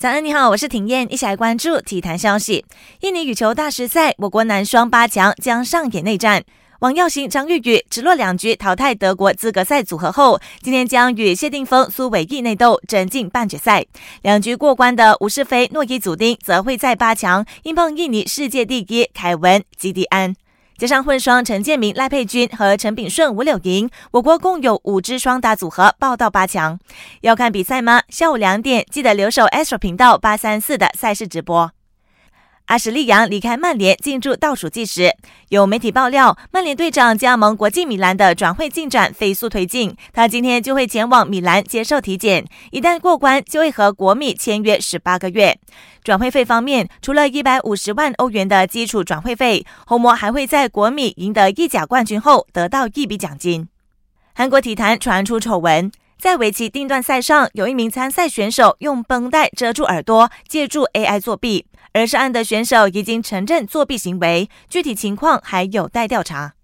早安，你好，我是婷燕，一起来关注体坛消息。印尼羽球大师赛，我国男双八强将上演内战。王耀行、张玉宇直落两局淘汰德国资格赛组合后，今天将与谢定峰、苏伟毅内斗，争进半决赛。两局过关的吴世飞、诺伊祖丁则会在八强硬碰印尼世界第一凯文基迪安。加上混双陈建明、赖佩君和陈炳顺、吴柳莹，我国共有五支双打组合报到八强。要看比赛吗？下午两点记得留守 Astro 频道八三四的赛事直播。阿什利杨离开曼联，进入倒数计时。有媒体爆料，曼联队长加盟国际米兰的转会进展飞速推进，他今天就会前往米兰接受体检，一旦过关，就会和国米签约十八个月。转会费方面，除了一百五十万欧元的基础转会费，红魔还会在国米赢得意甲冠军后得到一笔奖金。韩国体坛传出丑闻。在围棋定段赛上，有一名参赛选手用绷带遮住耳朵，借助 AI 作弊。而涉案的选手已经承认作弊行为，具体情况还有待调查。